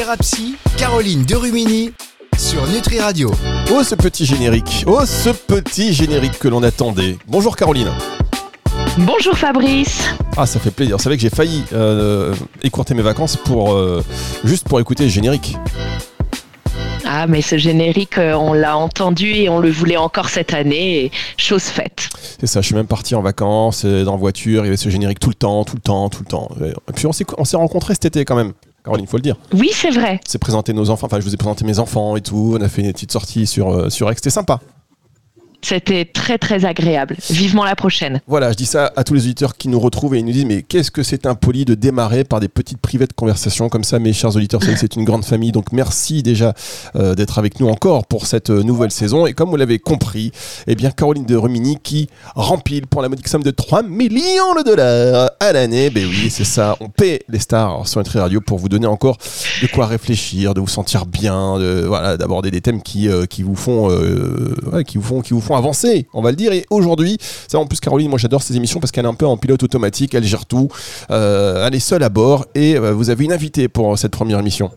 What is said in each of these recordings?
Thérapie, Caroline Derumini sur Nutri Radio. Oh ce petit générique, oh ce petit générique que l'on attendait. Bonjour Caroline. Bonjour Fabrice. Ah ça fait plaisir, vous savez que j'ai failli euh, écourter mes vacances pour euh, juste pour écouter le générique. Ah mais ce générique, euh, on l'a entendu et on le voulait encore cette année, et chose faite. C'est ça, je suis même parti en vacances, dans la voiture, il y avait ce générique tout le temps, tout le temps, tout le temps. Et puis on s'est, on s'est rencontrés cet été quand même. Caroline, il faut le dire. Oui, c'est vrai. C'est présenté nos enfants, enfin je vous ai présenté mes enfants et tout, on a fait une petite sortie sur, euh, sur Aix, c'était sympa. C'était très très agréable. Vivement la prochaine. Voilà, je dis ça à tous les auditeurs qui nous retrouvent et ils nous disent mais qu'est-ce que c'est impoli de démarrer par des petites privées de conversation comme ça, mes chers auditeurs, c'est une grande famille, donc merci déjà euh, d'être avec nous encore pour cette euh, nouvelle saison. Et comme vous l'avez compris, eh bien Caroline de Remini qui rempile pour la modique somme de 3 millions de dollars à l'année, ben oui c'est ça, on paie les stars sur Nutri Radio pour vous donner encore de quoi réfléchir, de vous sentir bien, voilà, d'aborder des thèmes qui, euh, qui vous font, qui vous font avancer, on va le dire. Et aujourd'hui, ça en plus Caroline, moi j'adore ces émissions parce qu'elle est un peu en pilote automatique, elle gère tout, euh, elle est seule à bord et euh, vous avez une invitée pour cette première émission.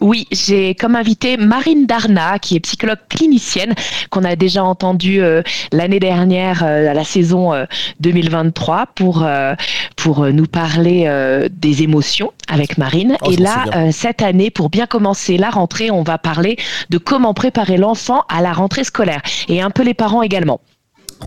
Oui, j'ai comme invité Marine Darna, qui est psychologue clinicienne, qu'on a déjà entendue euh, l'année dernière euh, à la saison euh, 2023 pour euh, pour euh, nous parler des émotions avec Marine. Oh, Et là, cette année, pour bien commencer la rentrée, on va parler de comment préparer l'enfant à la rentrée scolaire et un peu les parents également.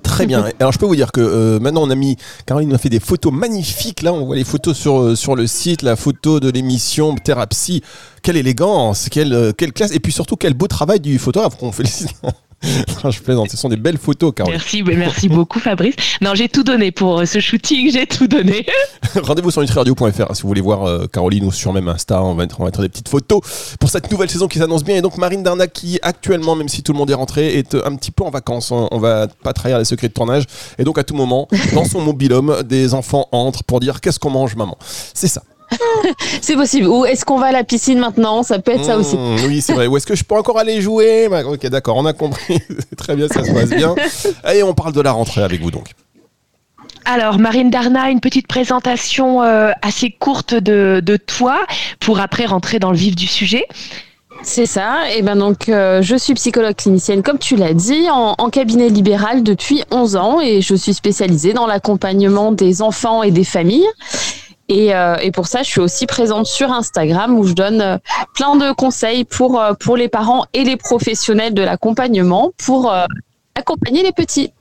Très bien. Alors je peux vous dire que euh, maintenant on a mis, Caroline nous a fait des photos magnifiques. Là on voit les photos sur, sur le site, la photo de l'émission Thérapie. Quelle élégance, quelle, euh, quelle classe et puis surtout quel beau travail du photographe qu'on félicite. Non, je plaisante, ce sont des belles photos Caroline. Merci, merci beaucoup Fabrice. Non, j'ai tout donné pour euh, ce shooting, j'ai tout donné. Rendez-vous sur nutriradio.fr si vous voulez voir euh, Caroline ou sur même Insta, on va, mettre, on va mettre des petites photos pour cette nouvelle saison qui s'annonce bien. Et donc Marine Darnac qui actuellement, même si tout le monde est rentré, est un petit peu en vacances. On, on va pas trahir les secrets de tournage. Et donc à tout moment, dans son mobilhome, des enfants entrent pour dire qu'est-ce qu'on mange maman? C'est ça. C'est possible. Ou est-ce qu'on va à la piscine maintenant? Ça peut être ça aussi. Mmh, oui, c'est vrai. Où est-ce que je peux encore aller jouer? Bah, Ok, d'accord, on a compris. Très bien, ça se passe bien. Et on parle de la rentrée avec vous donc. Alors, Marine Darna, une petite présentation euh, assez courte de, de toi pour après rentrer dans le vif du sujet. C'est ça. Et ben donc, euh, je suis psychologue clinicienne, comme tu l'as dit, en, en cabinet libéral depuis 11 ans et je suis spécialisée dans l'accompagnement des enfants et des familles. Et, euh, et pour ça, je suis aussi présente sur Instagram où je donne euh, plein de conseils pour, euh, pour les parents et les professionnels de l'accompagnement pour accompagner les petits.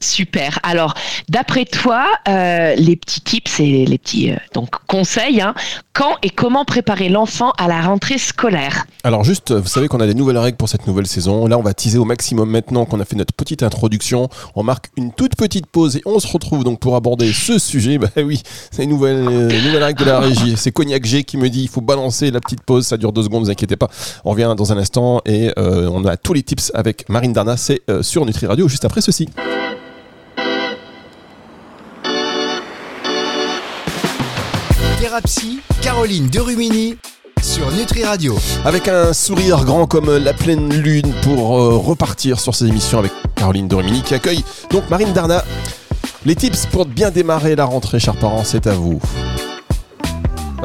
Super. Alors, d'après toi, euh, les petits tips et les petits euh, donc conseils, hein, quand et comment préparer l'enfant à la rentrée scolaire? Alors juste, vous savez qu'on a des nouvelles règles pour cette nouvelle saison. Là, on va teaser au maximum maintenant qu'on a fait notre petite introduction. On marque une toute petite pause et on se retrouve donc pour aborder ce sujet. Bah oui, c'est une nouvelle, euh, règle de la régie. C'est Cognac G qui me dit il faut balancer la petite pause. Ça dure deux secondes, ne vous inquiétez pas. On revient dans un instant et on a tous les tips avec Marine Darna. C'est sur Nutri Radio juste après ceci. Thérapie, Caroline Derumini sur Nutri Radio. Avec un sourire grand comme la pleine lune pour euh, repartir sur ces émissions avec Caroline Dormini qui accueille donc Marine Darna. Les tips pour bien démarrer la rentrée, chers parents, c'est à vous.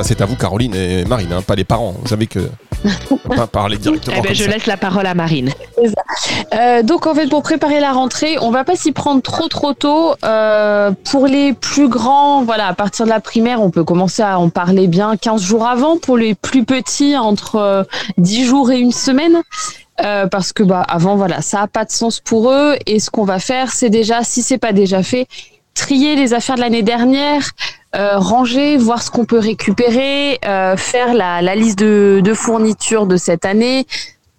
C'est à vous, Caroline et Marine, hein, pas les parents. Vous savez que on va parler directement. Eh ben, comme je ça. laisse la parole à Marine. Euh, donc en fait pour préparer la rentrée, on va pas s'y prendre trop trop tôt. Euh, pour les plus grands, voilà, à partir de la primaire, on peut commencer à en parler bien 15 jours avant. Pour les plus petits, entre euh, 10 jours et une semaine. Euh, parce que bah avant voilà ça a pas de sens pour eux et ce qu'on va faire c'est déjà si c'est pas déjà fait trier les affaires de l'année dernière euh, ranger voir ce qu'on peut récupérer euh, faire la, liste de, de fournitures de cette année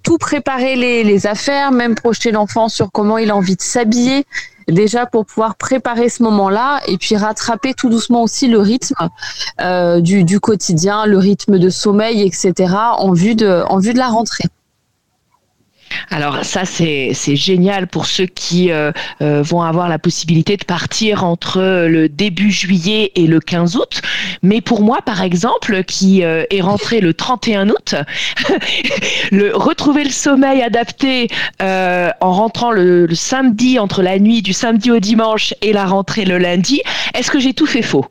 tout préparer les, affaires, même projeter l'enfant sur comment il a envie de s'habiller, déjà pour pouvoir préparer ce moment-là et puis rattraper tout doucement aussi le rythme euh, du, quotidien, le rythme de sommeil, etc. en vue de la rentrée. Alors ça c'est génial pour ceux qui euh, euh, vont avoir la possibilité de partir entre le début juillet et le 15 août. Mais pour moi par exemple qui euh, est rentré le 31 août, le retrouver le sommeil adapté euh, en rentrant le, le samedi entre la nuit du samedi au dimanche et la rentrée le lundi, est-ce que j'ai tout fait faux?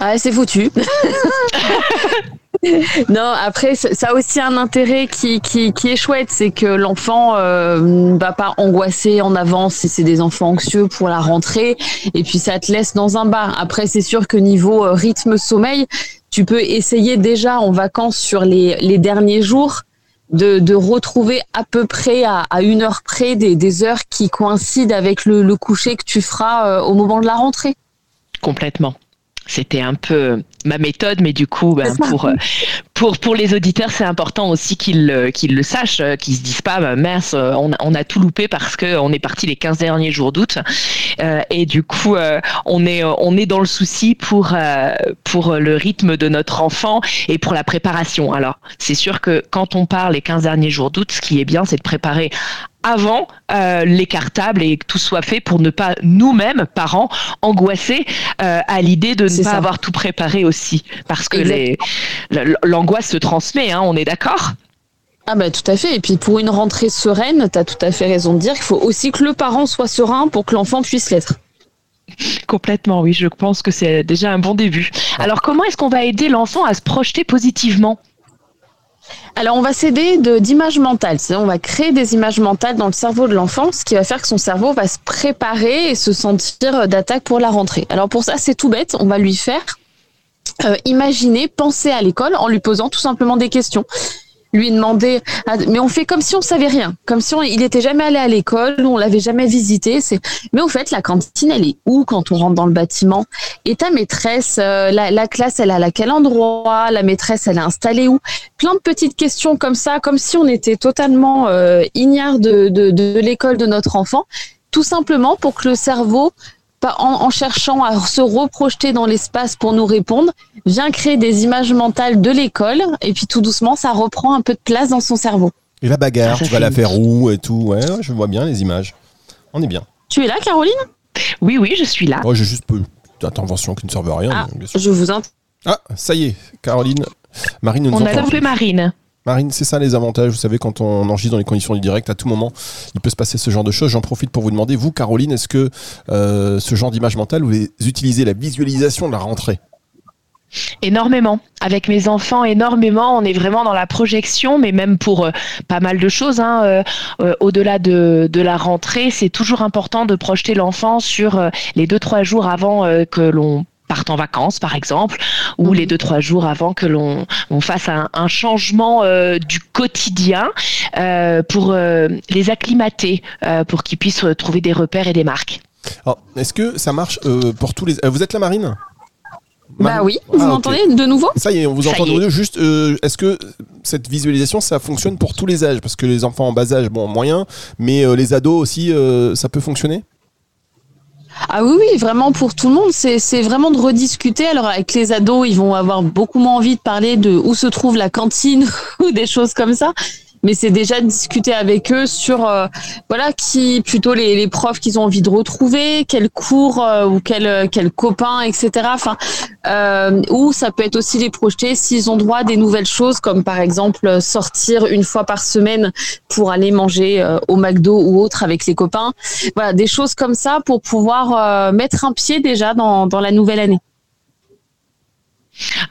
Ah, c'est foutu. non, après, ça a aussi un intérêt qui, est chouette, c'est que l'enfant euh, ne va pas angoisser en avance si c'est des enfants anxieux pour la rentrée, et puis ça te laisse dans un bar. Après, c'est sûr que niveau euh, rythme sommeil, tu peux essayer déjà en vacances sur les, derniers jours de, retrouver à peu près à, une heure près des, heures qui coïncident avec le, le coucher que tu feras euh, au moment de la rentrée. Complètement c'était un peu ma méthode, mais du coup, ben, pour, pour, pour les auditeurs, c'est important aussi qu'ils qu'ils le sachent, qu'ils se disent pas, ben, mince, on, on, a tout loupé parce qu'on est parti les 15 derniers jours d'août. Euh, et du coup, euh, on, est, on est dans le souci pour, euh, pour le rythme de notre enfant et pour la préparation. Alors, c'est sûr que quand on parle les 15 derniers jours d'août, ce qui est bien, c'est de préparer avant euh, les cartables et que tout soit fait pour ne pas nous-mêmes, parents, angoisser euh, à l'idée de ne pas ça. avoir tout préparé aussi. Parce que l'angoisse se transmet, hein, on est d'accord? Ah bah tout à fait. Et puis pour une rentrée sereine, tu as tout à fait raison de dire qu'il faut aussi que le parent soit serein pour que l'enfant puisse l'être. Complètement, oui. Je pense que c'est déjà un bon début. Alors comment est-ce qu'on va aider l'enfant à se projeter positivement? Alors, on va s'aider d'images mentales. On va créer des images mentales dans le cerveau de l'enfant, ce qui va faire que son cerveau va se préparer et se sentir d'attaque pour la rentrée. Alors, pour ça, c'est tout bête. On va lui faire euh, imaginer, penser à l'école en lui posant tout simplement des questions lui demander. Mais on fait comme si on savait rien, comme si on, il était jamais allé à l'école, on l'avait jamais visité. C'est. Mais au fait, la cantine, elle est où quand on rentre dans le bâtiment? Et ta maîtresse, euh, la, la, classe, elle est à quel endroit? La maîtresse, elle est installée où? Plein de petites questions comme ça, comme si on était totalement euh, de, de, de l'école de notre enfant, tout simplement pour que le cerveau en, en, cherchant à se reprojeter dans l'espace pour nous répondre, vient créer des images mentales de l'école et puis tout doucement, ça reprend un peu de place dans son cerveau. Et la bagarre, tu vas la faire où et tout Ouais, je vois bien les images. On est bien. Tu es là, Caroline? Oui, oui, je suis là. Oh, j'ai juste peu d'intervention qui ne servent à rien. Ah, je vous entends. Ah, ça y est, Caroline. Marine nous On a appelé Marine. Marine, c'est ça les avantages. Vous savez, quand on enregistre dans les conditions du direct, à tout moment, il peut se passer ce genre de choses. J'en profite pour vous demander, vous, Caroline, est-ce que euh, ce genre d'image mentale, vous utilisez la visualisation de la rentrée? Énormément. Avec mes enfants, énormément. On est vraiment dans la projection, mais même pour euh, pas mal de choses. Hein, euh, Au-delà de, la rentrée, c'est toujours important de projeter l'enfant sur les deux, trois jours avant que l'on partent en vacances, par exemple, ou mmh. les deux trois jours avant que l'on on fasse un, un changement euh, du quotidien euh, pour euh, les acclimater, pour qu'ils puissent trouver des repères et des marques. Est-ce que ça marche pour tous les Vous êtes la marine? Bah oui, vous ah, m'entendez okay. de nouveau? Ça y est, on vous entend de nouveau. Juste, euh, est-ce que cette visualisation, ça fonctionne pour tous les âges? Parce que les enfants en bas âge, bon, moyen, mais euh, les ados aussi, euh, ça peut fonctionner? Ah oui, oui, vraiment pour tout le monde, c'est vraiment de rediscuter. Alors avec les ados, ils vont avoir beaucoup moins envie de parler de où se trouve la cantine ou des choses comme ça mais c'est déjà discuter avec eux sur euh, voilà qui plutôt les, les profs qu'ils ont envie de retrouver, quel cours euh, ou quel quel copain, etc. Enfin, euh, ou ça peut être aussi les projeter s'ils ont droit à des nouvelles choses comme par exemple sortir une fois par semaine pour aller manger euh, au McDo ou autre avec les copains. Voilà, des choses comme ça pour pouvoir euh, mettre un pied déjà dans dans la nouvelle année.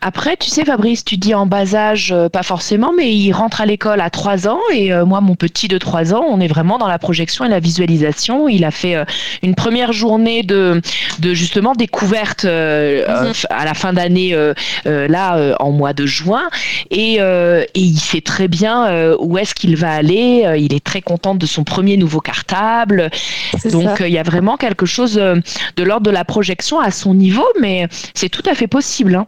Après, tu sais, Fabrice, tu dis en bas âge, euh, pas forcément, mais il rentre à l'école à 3 ans et euh, moi, mon petit de 3 ans, on est vraiment dans la projection et la visualisation. Il a fait euh, une première journée de, de justement découverte euh, mm-hmm. à la fin d'année, euh, là, en mois de juin, et, et il sait très bien où est-ce qu'il va aller. il est très content de son premier nouveau cartable. Donc, il y a vraiment quelque chose de l'ordre de la projection à son niveau, mais c'est tout à fait possible. Hein.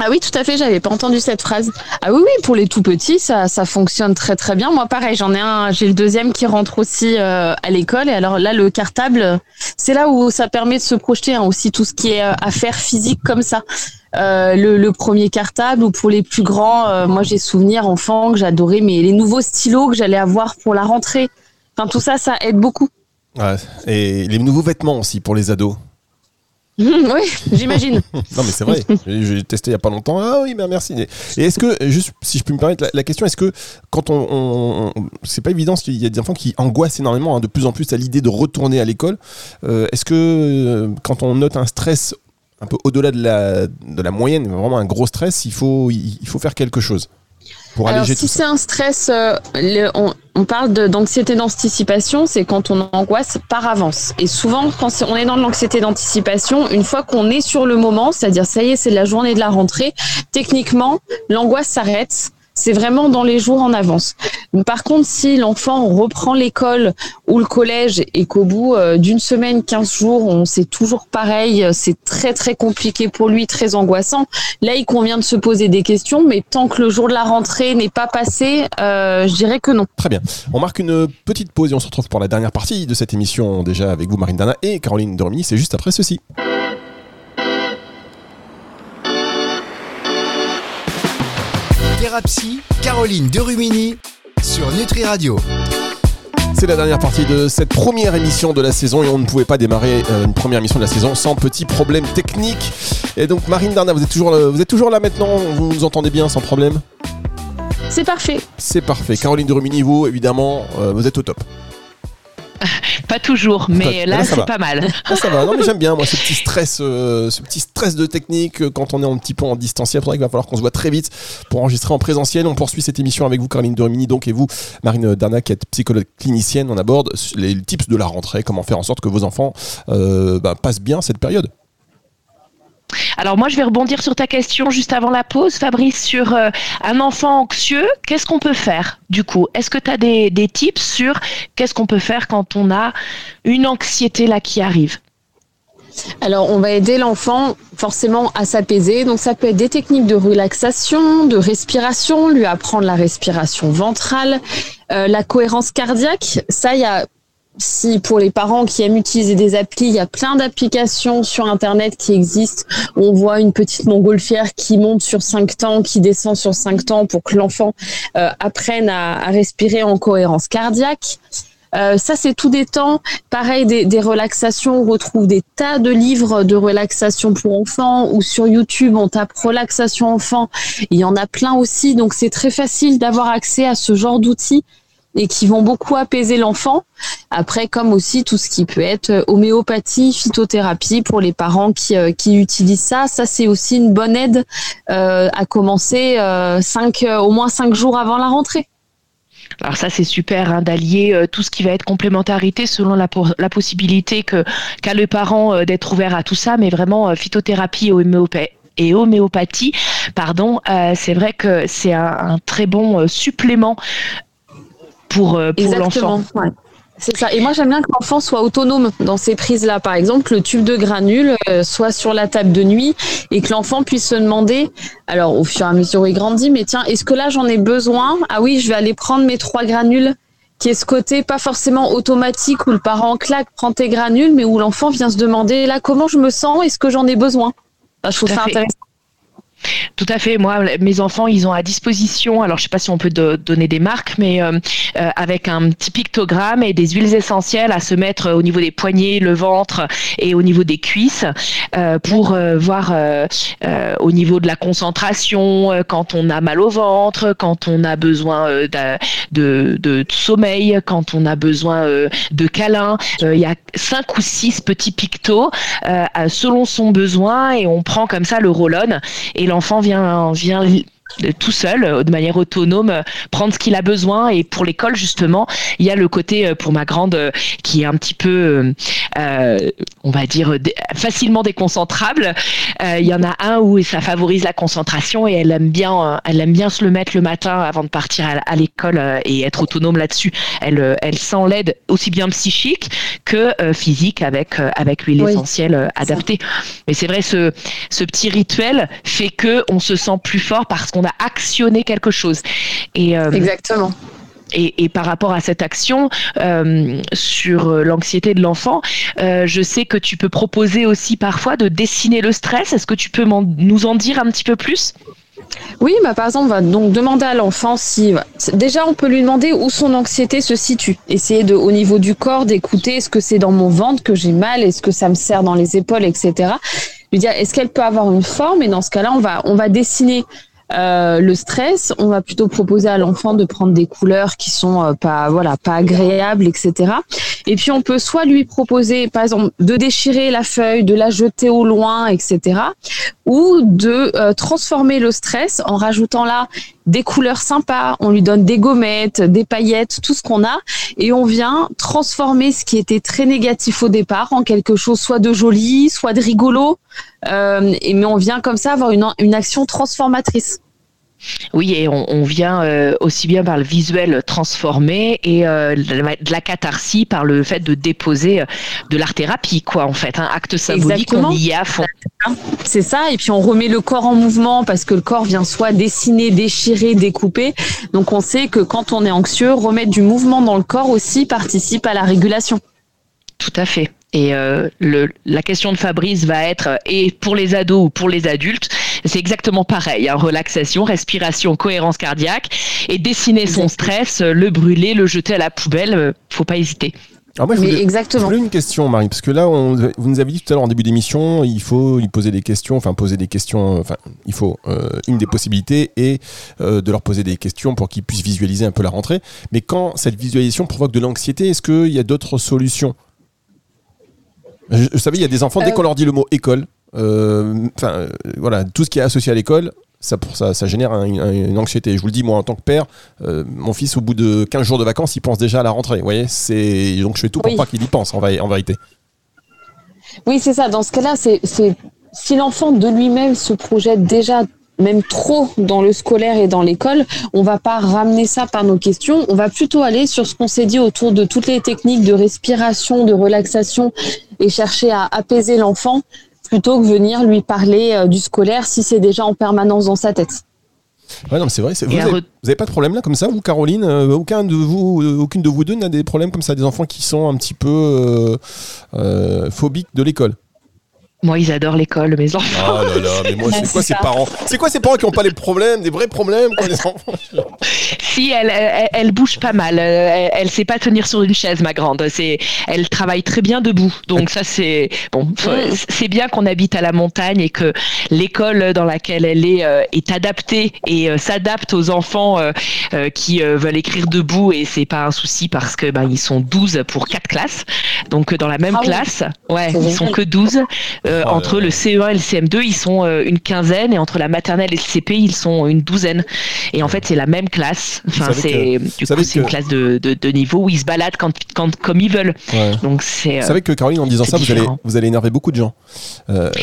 Ah oui, tout à fait, j'avais pas entendu cette phrase. Ah oui, oui, pour les tout petits, ça, ça fonctionne très très bien. Moi, pareil, j'en ai un, j'ai le deuxième qui rentre aussi euh, à l'école. Et alors là, le cartable, c'est là où ça permet de se projeter hein, aussi tout ce qui est affaires physiques comme ça. Euh, le, premier cartable ou pour les plus grands, euh, moi j'ai souvenir enfant que j'adorais, mais les nouveaux stylos que j'allais avoir pour la rentrée. Enfin, tout ça, ça aide beaucoup. Ouais, et les nouveaux vêtements aussi pour les ados. oui, j'imagine. non, mais c'est vrai. J'ai testé il n'y a pas longtemps. Ah oui, ben merci. Et est-ce que, juste si je peux me permettre, la, la question, est-ce que quand on. on, on c'est pas évident, parce qu'il y a des enfants qui angoissent énormément hein, de plus en plus à l'idée de retourner à l'école. Euh, est-ce que euh, quand on note un stress un peu au-delà de la, de la moyenne, vraiment un gros stress, il faut, il faut faire quelque chose pour Alors, alléger si tout ça? c'est un stress, euh, le- on, on parle d'anxiété d'anticipation, c'est quand on angoisse par avance. Et souvent, quand on est dans l'anxiété d'anticipation, une fois qu'on est sur le moment, c'est-à-dire ça y est, c'est la journée de la rentrée, techniquement, l'angoisse s'arrête. C'est vraiment dans les jours en avance. Par contre, si l'enfant reprend l'école ou le collège et qu'au bout euh, d'une semaine, 15 jours, on c'est toujours pareil, euh, c'est très très compliqué pour lui, très angoissant, Là, il convient de se poser des questions, mais tant que le jour de la rentrée n'est pas passé, euh, je dirais que non. Très bien. On marque une petite pause et on se retrouve pour la dernière partie de cette émission déjà avec vous Marine Dana et Caroline Dormini. C'est juste après ceci. Thérapie, Caroline Derumini sur Nutri Radio. C'est la dernière partie de cette première émission de la saison et on ne pouvait pas démarrer euh, une première émission de la saison sans petits problèmes techniques. Et donc Marine Darna, vous êtes toujours, là- vous êtes toujours là maintenant? Vous nous entendez bien sans problème? C'est parfait. C'est parfait. Caroline de Rumini, vous, évidemment, euh, vous êtes au top. Pas toujours, mais Là, c'est pas mal. Ça va, non mais j'aime bien moi ce petit stress, euh, ce petit stress de technique euh, quand on est un petit peu en distanciel. Il faudrait qu'il va falloir qu'on se voit très vite pour enregistrer en présentiel. On poursuit cette émission avec vous, Caroline de Rumini, donc et vous, Marine Darna, qui est psychologue clinicienne. On aborde les tips de la rentrée, comment faire en sorte que vos enfants euh, bah, passent bien cette période. Alors moi, je vais rebondir sur ta question juste avant la pause, Fabrice, sur euh, un enfant anxieux. Qu'est-ce qu'on peut faire du coup? Est-ce que tu as des, tips sur qu'est-ce qu'on peut faire quand on a une anxiété là qui arrive? Alors, on va aider l'enfant forcément à s'apaiser. Donc, ça peut être des techniques de relaxation, de respiration, lui apprendre la respiration ventrale, euh, la cohérence cardiaque. Ça, il y a si pour les parents qui aiment utiliser des applis, il y a plein d'applications sur Internet qui existent. On voit une petite montgolfière qui monte sur cinq temps, qui descend sur cinq temps pour que l'enfant euh, apprenne à, à respirer en cohérence cardiaque. Euh, ça, c'est tout des temps. Pareil, des, des relaxations. On retrouve des tas de livres de relaxation pour enfants ou sur YouTube, on tape relaxation enfant. Il y en a plein aussi. Donc, c'est très facile d'avoir accès à ce genre d'outils et qui vont beaucoup apaiser l'enfant. Après, comme aussi tout ce qui peut être euh, homéopathie, phytothérapie pour les parents qui, euh, qui utilisent ça. Ça, c'est aussi une bonne aide euh, à commencer cinq, au moins cinq jours avant la rentrée. Alors ça, c'est super hein, d'allier tout ce qui va être complémentarité selon la, po- la possibilité que qu'a le parent d'être ouvert à tout ça, mais vraiment phytothérapie et homéopathie pardon, c'est vrai que c'est un, très bon supplément pour, euh, pour l'enfant. Exactement. ouais. C'est ça. Et moi, j'aime bien que l'enfant soit autonome dans ces prises-là. Par exemple, le tube de granules euh, soit sur la table de nuit et que l'enfant puisse se demander, alors au fur et à mesure où il grandit, mais tiens, est-ce que là j'en ai besoin? Ah oui, je vais aller prendre mes trois granules. Qui est ce côté pas forcément automatique où le parent claque, prend tes granules, mais où l'enfant vient se demander là comment je me sens, est-ce que j'en ai besoin? Bah, Je trouve ça fait. intéressant. Tout à fait. Moi, mes enfants, ils ont à disposition, alors je sais pas si on peut do- donner des marques, mais euh, euh, avec un petit pictogramme et des huiles essentielles à se mettre au niveau des poignets, le ventre et au niveau des cuisses euh, pour voir au niveau de la concentration, quand on a mal au ventre, quand on a besoin de, sommeil, quand on a besoin de câlins. Il y a cinq ou six petits pictos selon son besoin et on prend comme ça le roll-on et l'enfant vient, vient tout seul, euh, de manière autonome, euh, prendre ce qu'il a besoin. Et pour l'école, justement, il y a le côté euh, pour ma grande qui est un petit peu, euh, on va dire, facilement déconcentrable. Euh, Il y en a un où ça favorise la concentration et elle aime bien, elle aime bien se le mettre le matin avant de partir à, l'école et être autonome là-dessus. Elle, elle sent l'aide aussi bien psychique que physique avec avec l'huile Oui, essentielle adaptée. Mais c'est vrai, ce, ce petit rituel fait que on se sent plus fort parce qu'on a actionné quelque chose. Et, euh, Exactement. et, et par rapport à cette action euh, sur l'anxiété de l'enfant, euh, je sais que tu peux proposer aussi parfois de dessiner le stress. Est-ce que tu peux nous en dire un petit peu plus? Oui, bah, par exemple, on va donc demander à l'enfant si. Déjà, on peut lui demander où son anxiété se situe. Essayer de, au niveau du corps, d'écouter est-ce que c'est dans mon ventre que j'ai mal, est-ce que ça me serre dans les épaules, etc. Lui dire est-ce qu'elle peut avoir une forme? Et dans ce cas-là, on va, on va dessiner euh, le stress, on va plutôt proposer à l'enfant de prendre des couleurs qui sont euh, pas voilà pas agréables, etc. Et puis on peut soit lui proposer, par exemple, de déchirer la feuille, de la jeter au loin, etc. Ou de euh, transformer le stress en rajoutant là des couleurs sympas, on lui donne des gommettes, des paillettes, tout ce qu'on a, et on vient transformer ce qui était très négatif au départ en quelque chose soit de joli, soit de rigolo, euh, et, mais on vient comme ça avoir une, une action transformatrice. Oui, et on, vient euh, aussi bien par le visuel transformé et euh, de la catharsis par le fait de déposer euh, de l'art thérapie, quoi, en fait. Un acte symbolique, on y est à fond. C'est ça, et puis on remet le corps en mouvement parce que le corps vient soit dessiner, déchirer, découper. Donc on sait que quand on est anxieux, remettre du mouvement dans le corps aussi participe à la régulation. Tout à fait. Et le, la question de Fabrice va être, et pour les ados ou pour les adultes, c'est exactement pareil. Hein. relaxation, respiration, cohérence cardiaque et dessiner son stress, le brûler, le jeter à la poubelle, euh, faut pas hésiter. Alors moi, je voulais, exactement. Je voulais une question, Marie, parce que là, on, vous nous avez dit tout à l'heure en début d'émission, il faut lui poser des questions, enfin poser des questions, enfin il faut euh, une des possibilités et euh, de leur poser des questions pour qu'ils puissent visualiser un peu la rentrée. Mais quand cette visualisation provoque de l'anxiété, est-ce qu'il y a d'autres solutions? Vous savez, il y a des enfants dès qu'on leur dit le mot école, euh, enfin, euh, voilà, tout ce qui est associé à l'école, ça, ça, ça génère une anxiété. Je vous le dis, moi, en tant que père, euh, mon fils, au bout de 15 jours de vacances, il pense déjà à la rentrée. Vous voyez, c'est donc je fais tout pour pas qu'il y pense, en, en vérité. Oui, c'est ça. Dans ce cas-là, c'est si l'enfant de lui-même se projette déjà même trop dans le scolaire et dans l'école, on va pas ramener ça par nos questions, on va plutôt aller sur ce qu'on s'est dit autour de toutes les techniques de respiration, de relaxation et chercher à apaiser l'enfant plutôt que venir lui parler euh, du scolaire si c'est déjà en permanence dans sa tête. Ouais, non, c'est vrai. Vous n'avez pas de problème là comme ça, vous, Caroline euh, Aucun de vous, euh, aucune de vous deux n'a des problèmes comme ça, des enfants qui sont un petit peu phobiques de l'école? Moi, ils adorent l'école, mes enfants. Oh là là, mais moi, c'est quoi ces parents? C'est quoi ces parents qui n'ont pas les problèmes, des vrais problèmes, les enfants? Si, elle, elle, bouge pas mal. Elle, ne sait pas tenir sur une chaise, ma grande. C'est, elle travaille très bien debout. Donc ça, c'est bon. C'est bien qu'on habite à la montagne et que l'école dans laquelle elle est euh, est adaptée et euh, s'adapte aux enfants euh, qui veulent écrire debout et c'est pas un souci parce que ben ils sont 12 pour quatre classes. Donc dans la même ah classe, ouais, ils sont que 12. Euh, oh entre le CE1 et le CM2, ils sont euh, une quinzaine, et entre la maternelle et le CP, ils sont une douzaine. Et en fait, c'est la même classe. Enfin, c'est du coup, c'est une classe de, de, niveau où ils se baladent quand, quand comme ils veulent. Donc c'est. Vous savez que Caroline, en disant ça, vous allez, vous allez énerver beaucoup de gens. Euh...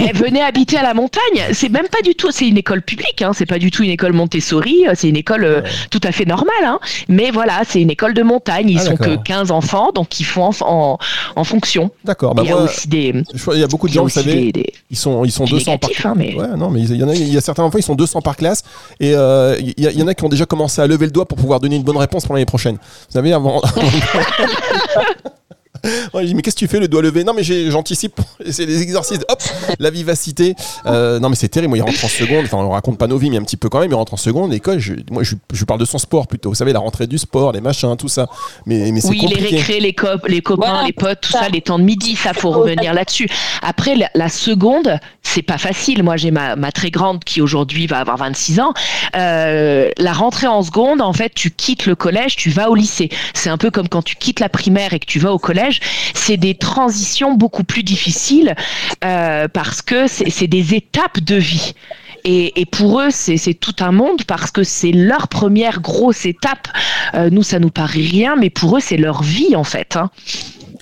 Ben, venez habiter à la montagne. C'est même pas du tout. C'est une école publique. Hein. C'est pas du tout une école Montessori. C'est une école euh, tout à fait normale. Hein. Mais voilà, c'est une école de montagne. Ils ah, sont que 15 enfants, donc ils font en, en, fonction. D'accord. Bah il y a aussi des. Y a beaucoup de gens, vous savez, ils sont, ils sont 200 par classe. Hein, mais... Ouais, non, mais il y, en a, il y a certains enfants, ils sont 200 par classe. Et euh, il, y, en a qui ont déjà commencé à lever le doigt pour pouvoir donner une bonne réponse pour l'année prochaine. Vous savez, avant. Ouais, mais qu'est-ce que tu fais le doigt levé? Non, mais j'anticipe. C'est des exercices. Hop, la vivacité. Euh, non, mais c'est terrible. Moi, il rentre en seconde. Enfin, on raconte pas nos vies, mais un petit peu quand même. Il rentre en seconde. L'école, je, moi, je, je, parle de son sport plutôt. Vous savez, la rentrée du sport, les machins, tout ça. Mais, mais c'est oui, les récrés, les, les copains, les potes, tout ça. les temps de midi, ça, faut revenir là-dessus. Après, la, seconde, c'est pas facile. Moi, j'ai ma, ma, très grande qui aujourd'hui va avoir 26 ans. Euh, la rentrée en seconde, en fait, tu quittes le collège, tu vas au lycée. C'est un peu comme quand tu quittes la primaire et que tu vas au collège c'est des transitions beaucoup plus difficiles euh, parce que c'est des étapes de vie. Et, pour eux, c'est tout un monde parce que c'est leur première grosse étape. Euh, nous, ça nous paraît rien, mais pour eux, c'est leur vie en fait. Hein.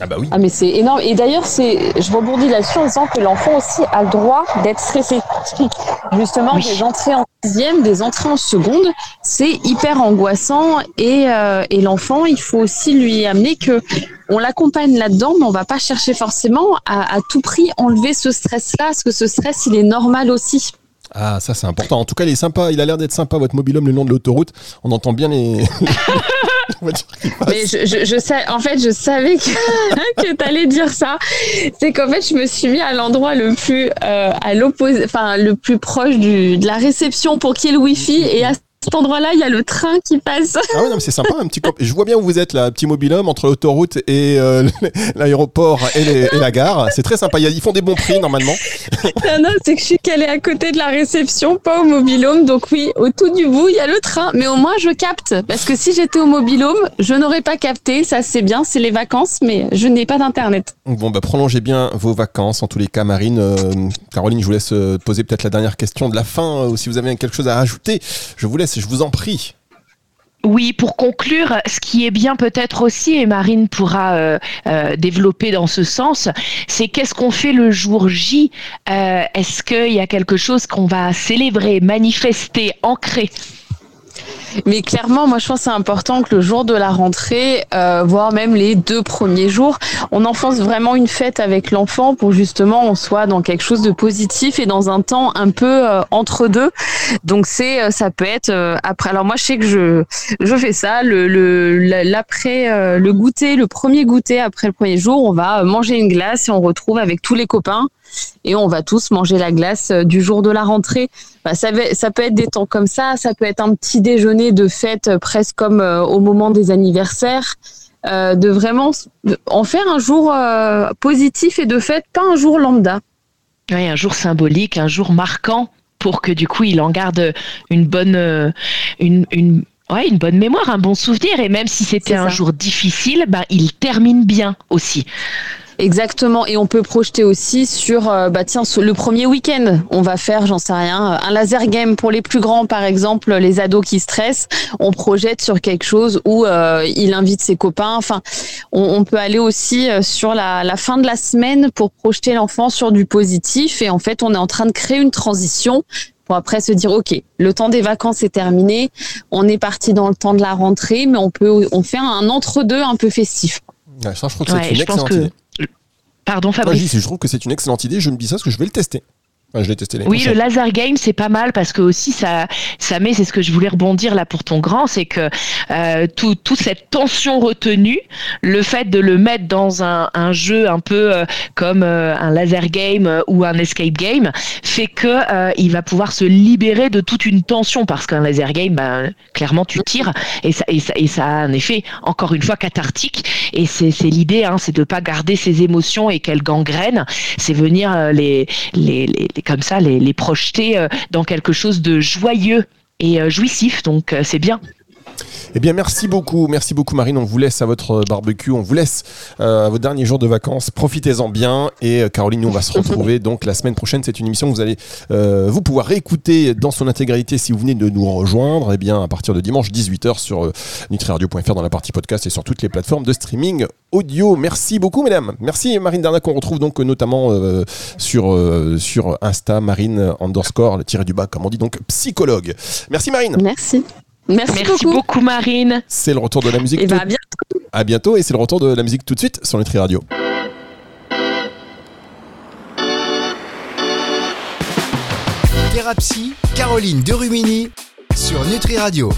Ah bah oui. Ah mais c'est énorme. Et d'ailleurs, c'est, je rebondis là-dessus en disant que l'enfant aussi a le droit d'être stressé. Justement, des entrées en sixième, des entrées en seconde, c'est hyper angoissant et, euh, et l'enfant, il faut aussi lui amener que on l'accompagne là-dedans, mais on va pas chercher forcément à, à tout prix enlever ce stress-là, parce que ce stress, il est normal aussi. Ah, ça c'est important. En tout cas, il est sympa. Il a l'air d'être sympa, votre mobilhome, le long de l'autoroute. On entend bien les. Mais je, je, sais, en fait, je savais que, que tu allais dire ça. C'est qu'en fait, je me suis mis à l'endroit le plus euh, à l'opposé, enfin le plus proche du, de la réception pour qu'il y ait le Wi-Fi et à cet endroit-là, il y a le train qui passe. Ah ouais, non, mais c'est sympa, un petit cop- Je vois bien où vous êtes là, petit mobilhome entre l'autoroute et euh, l'aéroport et, les- et la gare. C'est très sympa. Ils font des bons prix normalement. Non, non, c'est que je suis calée à côté de la réception, pas au mobilhome. Donc oui, au tout du bout, il y a le train. Mais au moins, je capte. Parce que si j'étais au mobilhome, je n'aurais pas capté. Ça, c'est bien, c'est les vacances, mais je n'ai pas d'internet. Bon, bah, prolongez bien vos vacances en tous les cas, Marine. Euh, Caroline, je vous laisse euh, poser peut-être la dernière question de la fin. ou si vous avez quelque chose à rajouter, je vous laisse, je vous en prie. Oui, pour conclure, ce qui est bien peut-être aussi, et Marine pourra euh, euh, développer dans ce sens, c'est qu'est-ce qu'on fait le jour J Euh, Est-ce qu'il y a quelque chose qu'on va célébrer, manifester, ancrer? Mais clairement, moi, je pense que c'est important que le jour de la rentrée, euh, voire même les deux premiers jours, on enfonce vraiment une fête avec l'enfant pour justement on soit dans quelque chose de positif et dans un temps un peu euh, entre deux. Donc c'est, euh, ça peut être euh, après. Alors moi, je sais que je je fais ça le le la- l'après euh, le goûter, le premier goûter après le premier jour, on va manger une glace et on retrouve avec tous les copains et on va tous manger la glace euh, du jour de la rentrée. Bah, ça, va- ça peut être des temps comme ça, ça peut être un petit déjeuner de fête euh, presque comme euh, au moment des anniversaires, euh, de vraiment en faire un jour euh, positif et de fête, pas un jour lambda. Oui, un jour symbolique, un jour marquant pour que du coup il en garde une bonne, une, une, ouais, une bonne mémoire, un bon souvenir. Et même si c'était un jour difficile, bah, il termine bien aussi. Exactement, et on peut projeter aussi sur, euh, bah tiens, le premier week-end, on va faire, j'en sais rien, un laser game pour les plus grands, par exemple, les ados qui stressent. On projette sur quelque chose où euh, il invite ses copains. Enfin, on, on peut aller aussi euh, sur la, la fin de la semaine pour projeter l'enfant sur du positif. Et en fait, on est en train de créer une transition pour après se dire, ok, le temps des vacances est terminé, on est parti dans le temps de la rentrée, mais on peut, on fait un entre-deux un peu festif. Ouais, ça, je trouve que Ouais, c'est une je pense excellente que- idée. Pardon je, Fabrice. dis, je trouve que c'est une excellente idée. Je me dis ça parce que je vais le tester. Enfin, je l'ai testé l'année Oui, le laser game, c'est pas mal parce que aussi ça, ça met, c'est ce que je voulais rebondir là pour ton grand, c'est que euh, tout, toute cette tension retenue, le fait de le mettre dans un, un jeu un peu euh, comme euh, un laser game euh, ou un escape game, fait que euh, il va pouvoir se libérer de toute une tension parce qu'un laser game, ben, clairement tu tires et ça, et ça, et ça a un effet encore une fois cathartique et c'est c'est l'idée, hein, c'est de pas garder ses émotions et qu'elles gangrènent, c'est venir euh, les, les, les, comme ça les, les projeter euh, dans quelque chose de joyeux et euh, jouissif. Donc euh, c'est bien. Eh bien, merci beaucoup, merci beaucoup Marine. On vous laisse à votre barbecue, on vous laisse euh, à vos derniers jours de vacances. Profitez-en bien. Et euh, Caroline, nous on va se retrouver donc la semaine prochaine. C'est une émission que vous allez euh, vous pouvoir réécouter dans son intégralité si vous venez de nous rejoindre. Eh bien, à partir de dimanche 18h sur nutriradio.fr dans la partie podcast et sur toutes les plateformes de streaming audio. Merci beaucoup, mesdames. Merci Marine Darnac. On retrouve donc notamment sur sur Insta Marine underscore le tiré du bas comme on dit donc psychologue. Merci Marine. Merci. Merci, Merci beaucoup. beaucoup Marine. C'est le retour de la musique. Et tout- bah, à bientôt. À bientôt et c'est le retour de la musique tout de suite sur Nutri Radio. Thérapie, Caroline Derumini sur Nutri Radio.